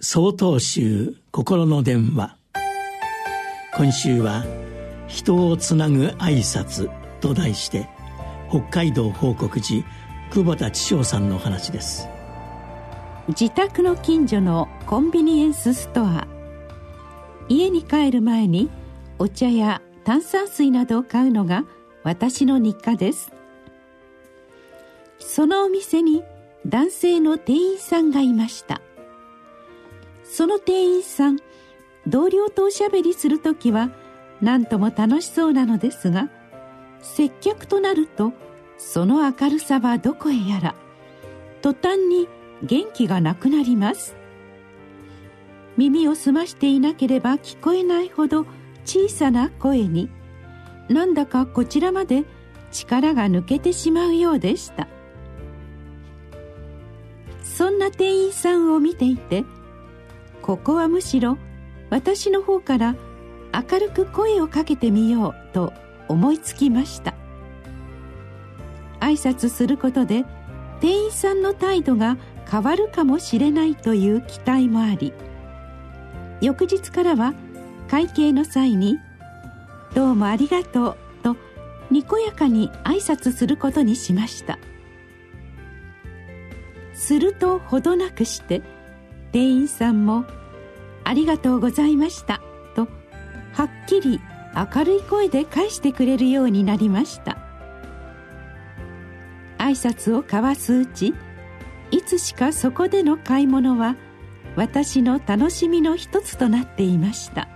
総統集心の電話。今週は「人をつなぐ挨拶と題して北海道報告寺久保田千代さんの話です。自宅の近所のコンビニエンスストア。家に帰る前にお茶や炭酸水などを買うのが私の日課です。そのお店に男性の店員さんがいました。その店員さん同僚とおしゃべりする時は何とも楽しそうなのですが接客となるとその明るさはどこへやら途端に元気がなくなります。耳を澄ましていなければ聞こえないほど小さな声になんだかこちらまで力が抜けてしまうようでした。そんな店員さんを見ていてここはむしろ私の方から明るく声をかけてみようと思いつきました。挨拶することで店員さんの態度が変わるかもしれないという期待もあり翌日からは会計の際に「どうもありがとう」とにこやかに挨拶することにしました。するとほどなくして店員さんも「ありがとうございました」とはっきり明るい声で返してくれるようになりました。挨拶を交わすうちいつしかそこでの買い物は私の楽しみの一つとなっていました。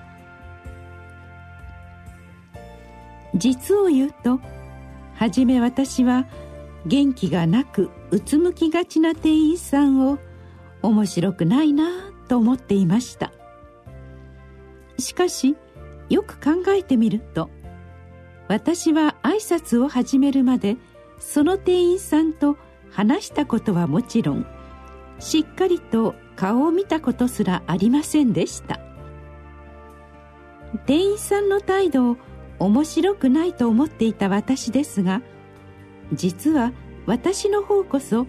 実を言うと初め私は元気がなくうつむきがちな店員さんを面白くないなと思っていました。しかしよく考えてみると私は挨拶を始めるまでその店員さんと話したことはもちろんしっかりと顔を見たことすらありませんでした。店員さんの態度を面白くないと思っていた私ですが実は私の方こそ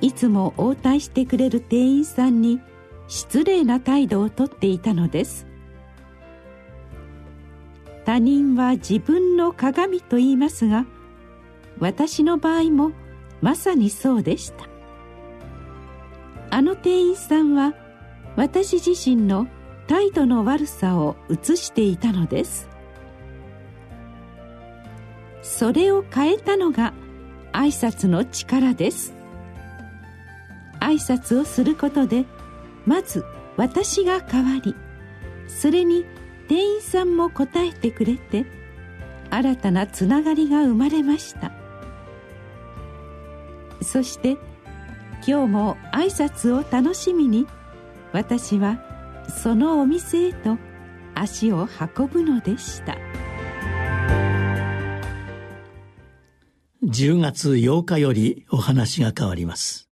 いつも応対してくれる店員さんに失礼な態度をとっていたのです。他人は自分の鏡と言いますが私の場合もまさにそうでした。あの店員さんは私自身の態度の悪さを映していたのです。それを変えたのが挨拶の力です。挨拶をすることでまず私が変わりそれに店員さんも答えてくれて新たなつながりが生まれました。そして今日も挨拶を楽しみに私はそのお店へと足を運ぶのでした。10月8日よりお話が変わります。